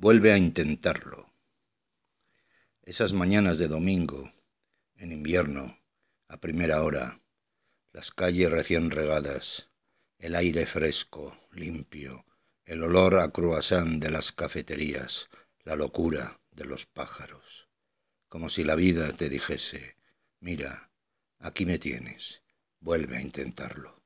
Vuelve a intentarlo. Esas mañanas de domingo, en invierno, a primera hora, las calles recién regadas, el aire fresco, limpio, el olor a croissant de las cafeterías, la locura de los pájaros, como si la vida te dijese, mira, aquí me tienes, vuelve a intentarlo.